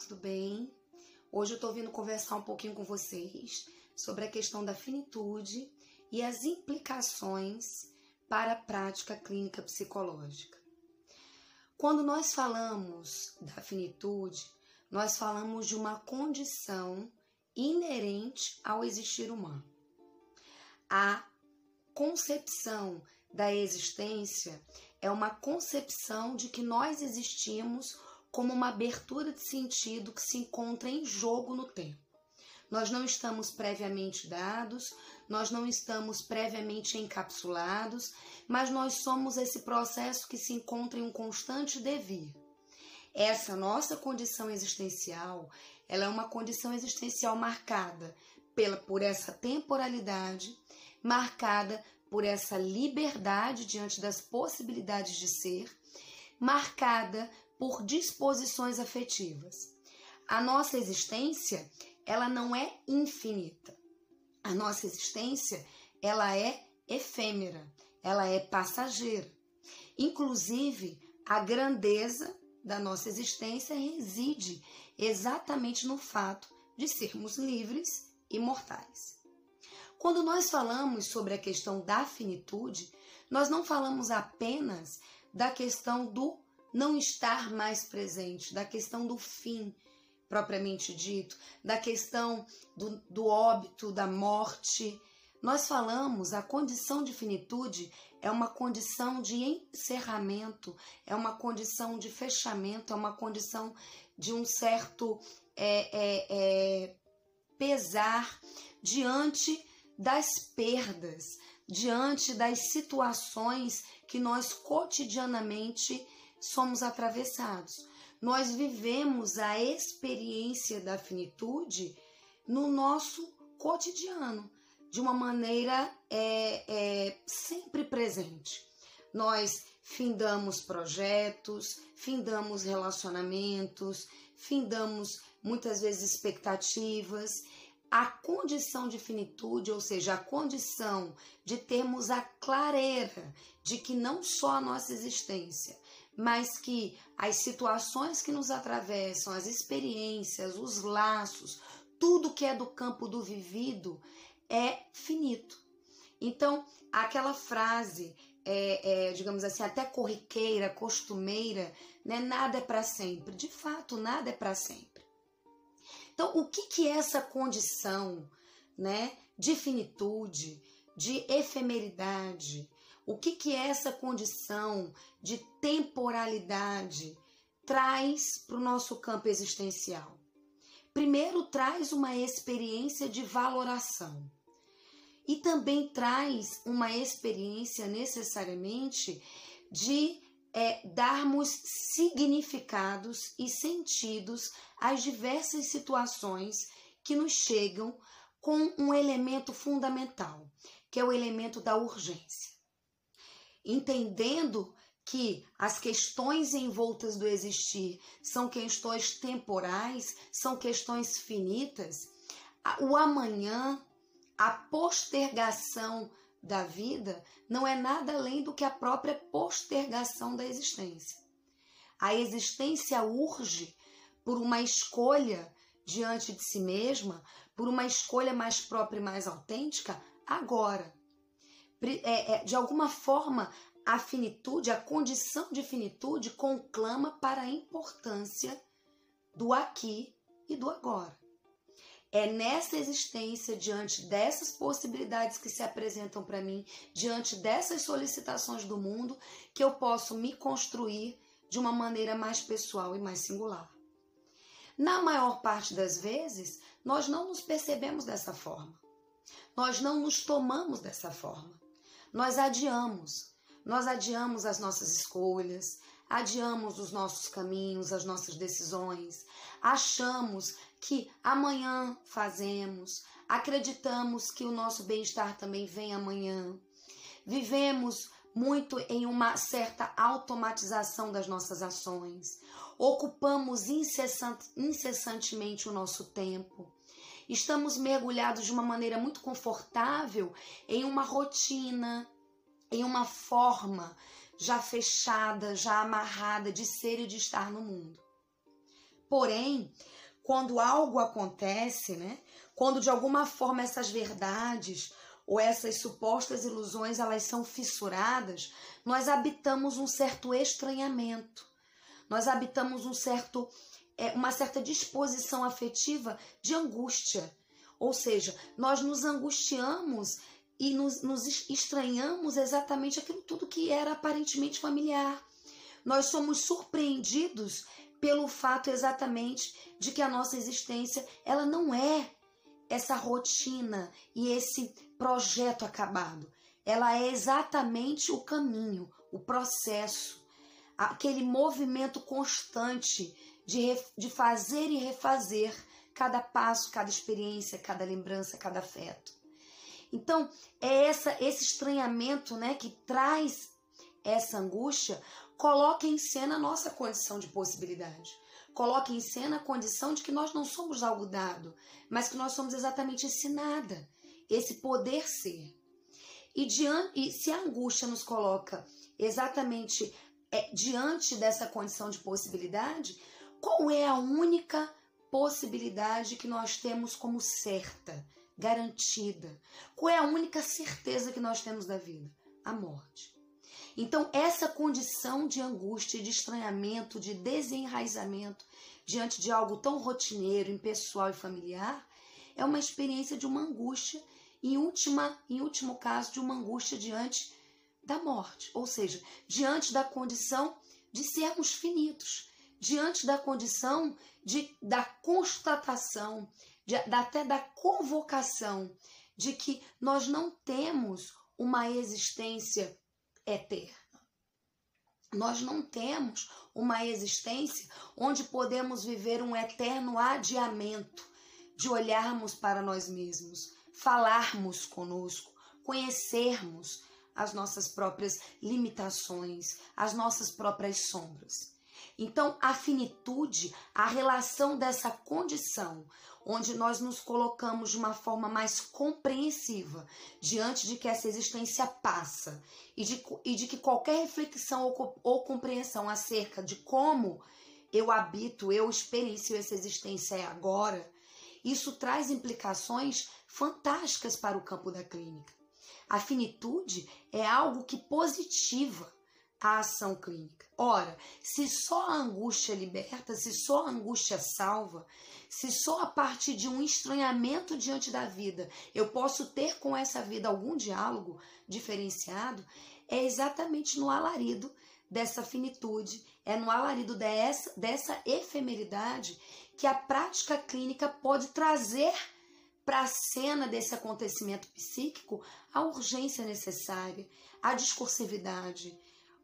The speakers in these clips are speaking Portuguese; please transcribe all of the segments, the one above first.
tudo bem? Hoje eu estou vindo conversar um pouquinho com vocês sobre a questão da finitude e as implicações para a prática clínica psicológica. Quando nós falamos da finitude, nós falamos de uma condição inerente ao existir humano. A concepção da existência é uma concepção de que nós existimos como uma abertura de sentido que se encontra em jogo no tempo. Nós não estamos previamente dados, nós não estamos previamente encapsulados, mas nós somos esse processo que se encontra em um constante devir. Essa nossa condição existencial, ela é uma condição existencial marcada pela, por essa temporalidade, marcada por essa liberdade diante das possibilidades de ser, marcada por disposições afetivas. A nossa existência, ela não é infinita. A nossa existência, ela é efêmera, ela é passageira. Inclusive, a grandeza da nossa existência reside exatamente no fato de sermos livres e mortais. Quando nós falamos sobre a questão da finitude, nós não falamos apenas da questão do não estar mais presente, da questão do fim propriamente dito, da questão do, do óbito, da morte. Nós falamos a condição de finitude é uma condição de encerramento, é uma condição de fechamento, é uma condição de um certo é, é, é, pesar diante das perdas, diante das situações que nós cotidianamente somos atravessados. Nós vivemos a experiência da finitude no nosso cotidiano, de uma maneira é, é, sempre presente. Nós findamos projetos, findamos relacionamentos, findamos muitas vezes expectativas. A condição de finitude, ou seja, a condição de termos a clareza de que não só a nossa existência, mas que as situações que nos atravessam, as experiências, os laços, tudo que é do campo do vivido é finito. Então, aquela frase, é, é, digamos assim, até corriqueira, costumeira, né? nada é para sempre. De fato, nada é para sempre. Então, o que, que é essa condição né, de finitude, de efemeridade, o que, que essa condição de temporalidade traz para o nosso campo existencial? Primeiro, traz uma experiência de valoração e também traz uma experiência necessariamente de é, darmos significados e sentidos às diversas situações que nos chegam com um elemento fundamental, que é o elemento da urgência entendendo que as questões envoltas do existir são questões temporais, são questões finitas, o amanhã, a postergação da vida não é nada além do que a própria postergação da existência. A existência urge por uma escolha diante de si mesma, por uma escolha mais própria e mais autêntica agora de alguma forma, a finitude, a condição de finitude conclama para a importância do aqui e do agora. É nessa existência, diante dessas possibilidades que se apresentam para mim, diante dessas solicitações do mundo, que eu posso me construir de uma maneira mais pessoal e mais singular. Na maior parte das vezes, nós não nos percebemos dessa forma. Nós não nos tomamos dessa forma nós adiamos. Nós adiamos as nossas escolhas, adiamos os nossos caminhos, as nossas decisões, achamos que amanhã fazemos, acreditamos que o nosso bem-estar também vem amanhã. Vivemos muito em uma certa automatização das nossas ações, ocupamos incessant, incessantemente o nosso tempo. Estamos mergulhados de uma maneira muito confortável em uma rotina, em uma forma já fechada, já amarrada de ser e de estar no mundo. Porém, quando algo acontece, né? Quando de alguma forma essas verdades ou essas supostas ilusões elas são fissuradas, nós habitamos um certo estranhamento. Nós habitamos um certo é, uma certa disposição afetiva de angústia. Ou seja, nós nos angustiamos e nos, nos estranhamos exatamente aquilo tudo que era aparentemente familiar. Nós somos surpreendidos pelo fato exatamente de que a nossa existência ela não é essa rotina e esse projeto acabado. Ela é exatamente o caminho, o processo, aquele movimento constante de, de fazer e refazer cada passo, cada experiência, cada lembrança, cada afeto. Então, é essa esse estranhamento, né, que traz essa angústia, coloca em cena a nossa condição de possibilidade. Coloca em cena a condição de que nós não somos algo dado, mas que nós somos exatamente esse nada, esse poder ser. E, diante, e se a angústia nos coloca exatamente é, diante dessa condição de possibilidade, qual é a única possibilidade que nós temos como certa, garantida? Qual é a única certeza que nós temos da vida? A morte. Então, essa condição de angústia, de estranhamento, de desenraizamento diante de algo tão rotineiro, impessoal e familiar, é uma experiência de uma angústia, em, última, em último caso, de uma angústia diante da morte, ou seja, diante da condição de sermos finitos, diante da condição de, da constatação, de, até da convocação de que nós não temos uma existência eterna. Nós não temos uma existência onde podemos viver um eterno adiamento de olharmos para nós mesmos, falarmos conosco, conhecermos as nossas próprias limitações, as nossas próprias sombras. Então, a finitude, a relação dessa condição, onde nós nos colocamos de uma forma mais compreensiva diante de que essa existência passa e de, e de que qualquer reflexão ou, ou compreensão acerca de como eu habito, eu experiencio essa existência é agora, isso traz implicações fantásticas para o campo da clínica. A finitude é algo que positiva a ação clínica. Ora, se só a angústia liberta, se só a angústia salva, se só a partir de um estranhamento diante da vida eu posso ter com essa vida algum diálogo diferenciado, é exatamente no alarido dessa finitude, é no alarido dessa, dessa efemeridade que a prática clínica pode trazer para a cena desse acontecimento psíquico a urgência necessária, a discursividade,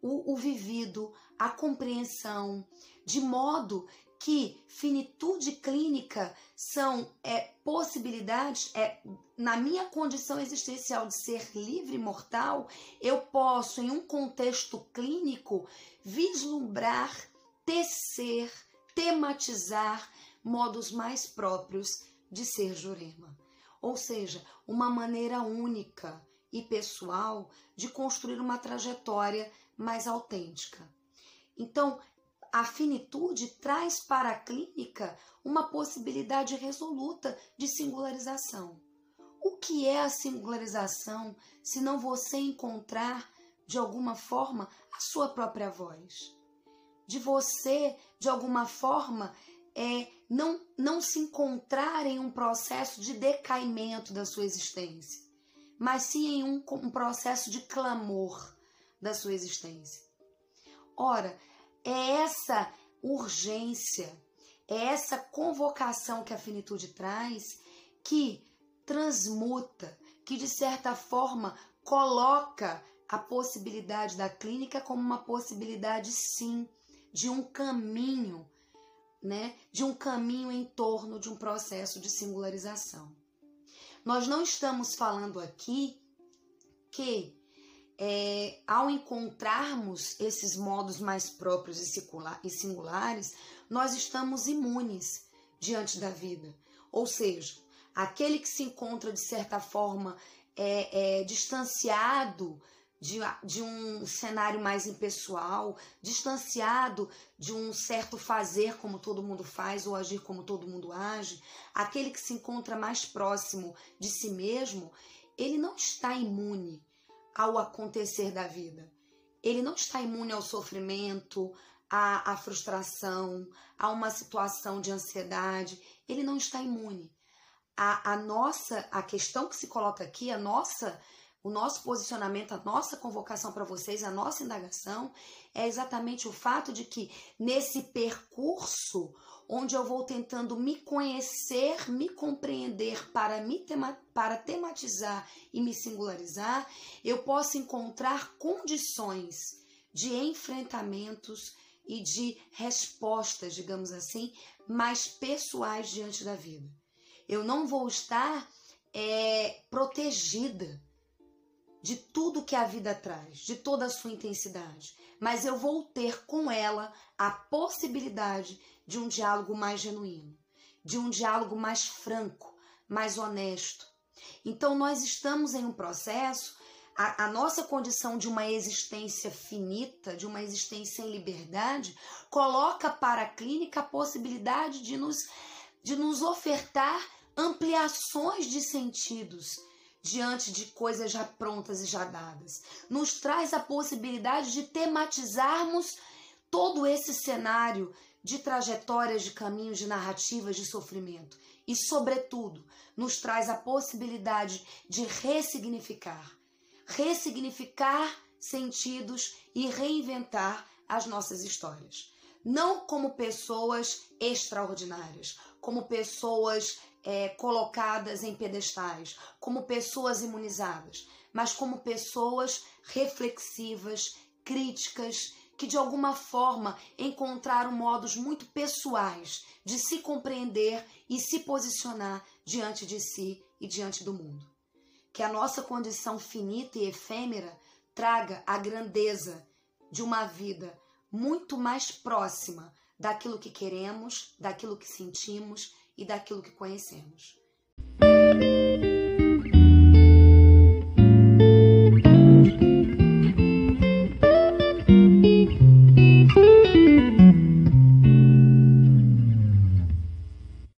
o, o vivido, a compreensão, de modo que finitude clínica são é, possibilidades, é, na minha condição existencial de ser livre mortal, eu posso, em um contexto clínico, vislumbrar, tecer, tematizar modos mais próprios de ser Jurema. Ou seja, uma maneira única e pessoal de construir uma trajetória mais autêntica. Então, a finitude traz para a clínica uma possibilidade resoluta de singularização. O que é a singularização se não você encontrar, de alguma forma, a sua própria voz? De você, de alguma forma, é, não, não se encontrar em um processo de decaimento da sua existência, mas sim em um, um processo de clamor da sua existência. Ora, é essa urgência, é essa convocação que a finitude traz que transmuta, que de certa forma coloca a possibilidade da clínica como uma possibilidade sim de um caminho, né, de um caminho em torno de um processo de singularização. Nós não estamos falando aqui que é, ao encontrarmos esses modos mais próprios e singulares, nós estamos imunes diante da vida. Ou seja, aquele que se encontra de certa forma é, é, distanciado de, de um cenário mais impessoal, distanciado de um certo fazer como todo mundo faz ou agir como todo mundo age, aquele que se encontra mais próximo de si mesmo, ele não está imune ao acontecer da vida. Ele não está imune ao sofrimento, à, à frustração, a uma situação de ansiedade. Ele não está imune. A, a nossa, a questão que se coloca aqui, a nossa o nosso posicionamento, a nossa convocação para vocês, a nossa indagação é exatamente o fato de que nesse percurso onde eu vou tentando me conhecer, me compreender para me tema, para tematizar e me singularizar, eu posso encontrar condições de enfrentamentos e de respostas, digamos assim, mais pessoais diante da vida. Eu não vou estar é, protegida de tudo que a vida traz, de toda a sua intensidade, mas eu vou ter com ela a possibilidade de um diálogo mais genuíno, de um diálogo mais franco, mais honesto. Então, nós estamos em um processo, a, a nossa condição de uma existência finita, de uma existência em liberdade, coloca para a clínica a possibilidade de nos, de nos ofertar ampliações de sentidos diante de coisas já prontas e já dadas. Nos traz a possibilidade de tematizarmos todo esse cenário de trajetórias, de caminhos, de narrativas de sofrimento. E, sobretudo, nos traz a possibilidade de ressignificar. Ressignificar sentidos e reinventar as nossas histórias. Não como pessoas extraordinárias, como pessoas é, colocadas em pedestais, como pessoas imunizadas, mas como pessoas reflexivas, críticas, que de alguma forma encontraram modos muito pessoais de se compreender e se posicionar diante de si e diante do mundo. Que a nossa condição finita e efêmera traga a grandeza de uma vida muito mais próxima daquilo que queremos, daquilo que sentimos e daquilo que conhecemos.